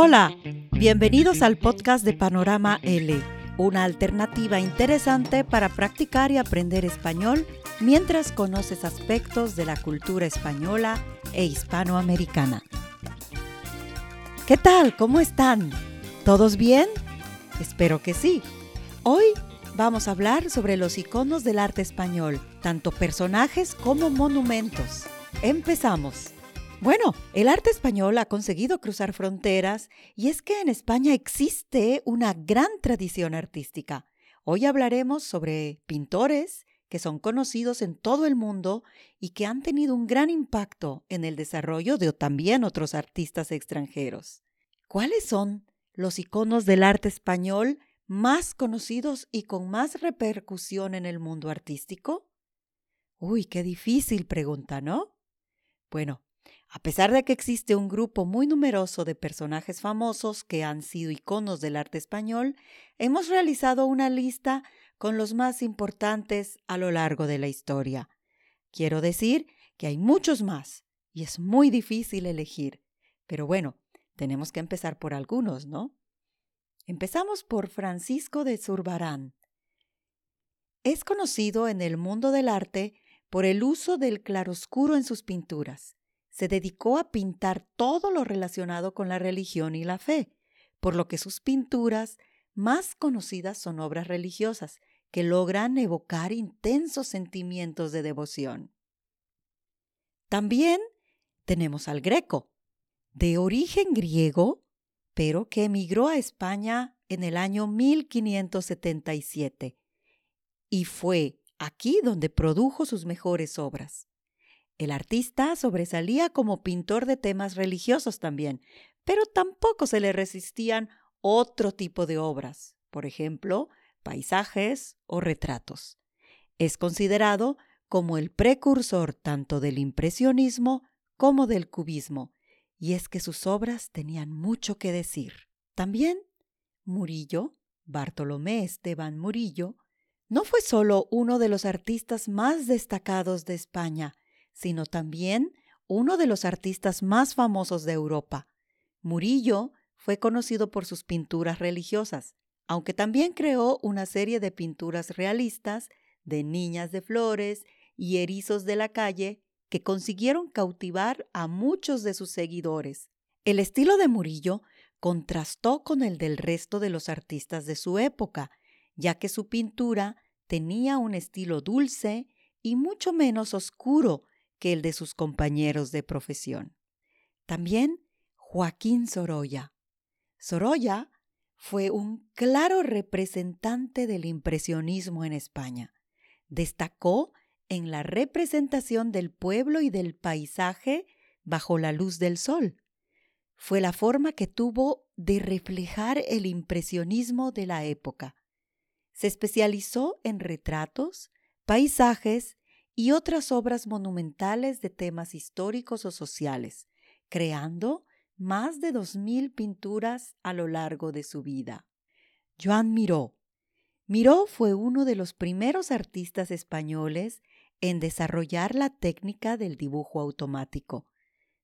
Hola, bienvenidos al podcast de Panorama L, una alternativa interesante para practicar y aprender español mientras conoces aspectos de la cultura española e hispanoamericana. ¿Qué tal? ¿Cómo están? ¿Todos bien? Espero que sí. Hoy vamos a hablar sobre los iconos del arte español, tanto personajes como monumentos. Empezamos. Bueno, el arte español ha conseguido cruzar fronteras y es que en España existe una gran tradición artística. Hoy hablaremos sobre pintores que son conocidos en todo el mundo y que han tenido un gran impacto en el desarrollo de también otros artistas extranjeros. ¿Cuáles son los iconos del arte español más conocidos y con más repercusión en el mundo artístico? Uy, qué difícil pregunta, ¿no? Bueno, a pesar de que existe un grupo muy numeroso de personajes famosos que han sido iconos del arte español, hemos realizado una lista con los más importantes a lo largo de la historia. Quiero decir que hay muchos más y es muy difícil elegir. Pero bueno, tenemos que empezar por algunos, ¿no? Empezamos por Francisco de Zurbarán. Es conocido en el mundo del arte por el uso del claroscuro en sus pinturas se dedicó a pintar todo lo relacionado con la religión y la fe, por lo que sus pinturas más conocidas son obras religiosas que logran evocar intensos sentimientos de devoción. También tenemos al Greco, de origen griego, pero que emigró a España en el año 1577 y fue aquí donde produjo sus mejores obras. El artista sobresalía como pintor de temas religiosos también, pero tampoco se le resistían otro tipo de obras, por ejemplo, paisajes o retratos. Es considerado como el precursor tanto del impresionismo como del cubismo, y es que sus obras tenían mucho que decir. También Murillo, Bartolomé Esteban Murillo, no fue solo uno de los artistas más destacados de España, sino también uno de los artistas más famosos de Europa. Murillo fue conocido por sus pinturas religiosas, aunque también creó una serie de pinturas realistas de niñas de flores y erizos de la calle que consiguieron cautivar a muchos de sus seguidores. El estilo de Murillo contrastó con el del resto de los artistas de su época, ya que su pintura tenía un estilo dulce y mucho menos oscuro que el de sus compañeros de profesión. También Joaquín Sorolla. Sorolla fue un claro representante del impresionismo en España. Destacó en la representación del pueblo y del paisaje bajo la luz del sol. Fue la forma que tuvo de reflejar el impresionismo de la época. Se especializó en retratos, paisajes y otras obras monumentales de temas históricos o sociales, creando más de dos mil pinturas a lo largo de su vida. Joan Miró. Miró fue uno de los primeros artistas españoles en desarrollar la técnica del dibujo automático.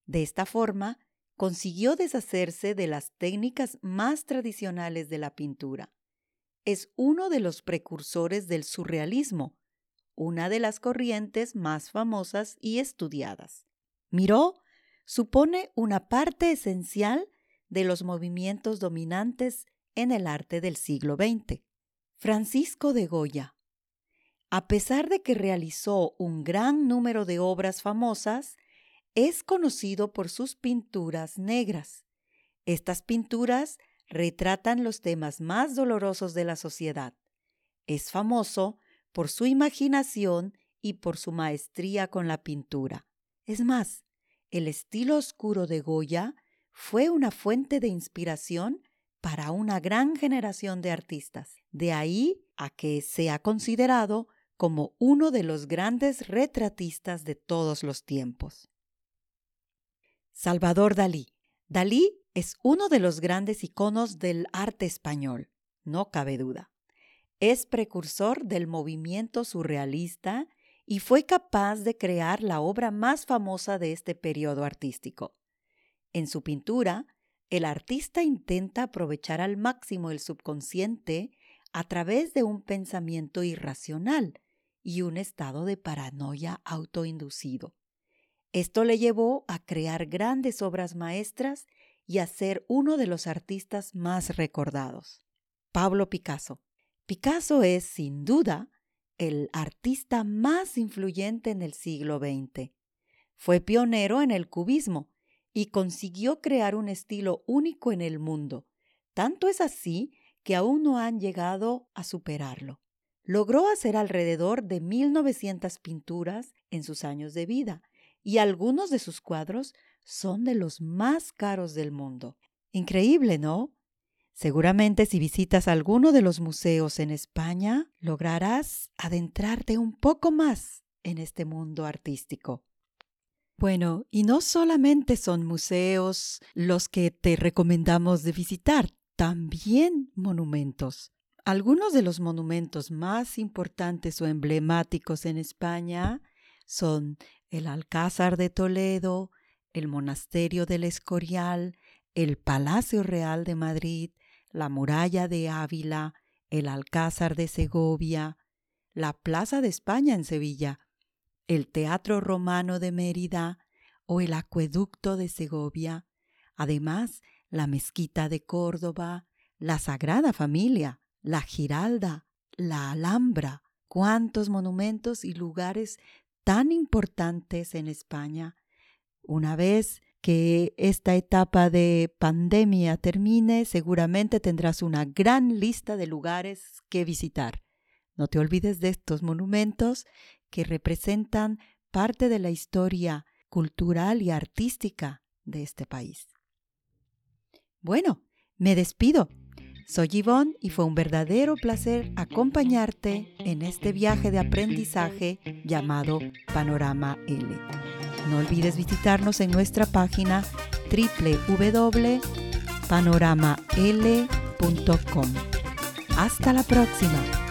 De esta forma, consiguió deshacerse de las técnicas más tradicionales de la pintura. Es uno de los precursores del surrealismo, una de las corrientes más famosas y estudiadas. Miró supone una parte esencial de los movimientos dominantes en el arte del siglo XX. Francisco de Goya. A pesar de que realizó un gran número de obras famosas, es conocido por sus pinturas negras. Estas pinturas retratan los temas más dolorosos de la sociedad. Es famoso por su imaginación y por su maestría con la pintura. Es más, el estilo oscuro de Goya fue una fuente de inspiración para una gran generación de artistas. De ahí a que sea considerado como uno de los grandes retratistas de todos los tiempos. Salvador Dalí. Dalí es uno de los grandes iconos del arte español, no cabe duda. Es precursor del movimiento surrealista y fue capaz de crear la obra más famosa de este periodo artístico. En su pintura el artista intenta aprovechar al máximo el subconsciente a través de un pensamiento irracional y un estado de paranoia autoinducido. Esto le llevó a crear grandes obras maestras y a ser uno de los artistas más recordados. Pablo Picasso. Picasso es, sin duda, el artista más influyente en el siglo XX. Fue pionero en el cubismo y consiguió crear un estilo único en el mundo. Tanto es así que aún no han llegado a superarlo. Logró hacer alrededor de 1900 pinturas en sus años de vida y algunos de sus cuadros son de los más caros del mundo. Increíble, ¿no? Seguramente si visitas alguno de los museos en España, lograrás adentrarte un poco más en este mundo artístico. Bueno, y no solamente son museos los que te recomendamos de visitar, también monumentos. Algunos de los monumentos más importantes o emblemáticos en España son el Alcázar de Toledo, el Monasterio del Escorial, el Palacio Real de Madrid, la Muralla de Ávila, el Alcázar de Segovia, la Plaza de España en Sevilla, el Teatro Romano de Mérida o el Acueducto de Segovia, además la Mezquita de Córdoba, la Sagrada Familia, la Giralda, la Alhambra, cuántos monumentos y lugares tan importantes en España. Una vez que esta etapa de pandemia termine, seguramente tendrás una gran lista de lugares que visitar. No te olvides de estos monumentos que representan parte de la historia cultural y artística de este país. Bueno, me despido. Soy Yvonne y fue un verdadero placer acompañarte en este viaje de aprendizaje llamado Panorama L. No olvides visitarnos en nuestra página www.panoramal.com. Hasta la próxima.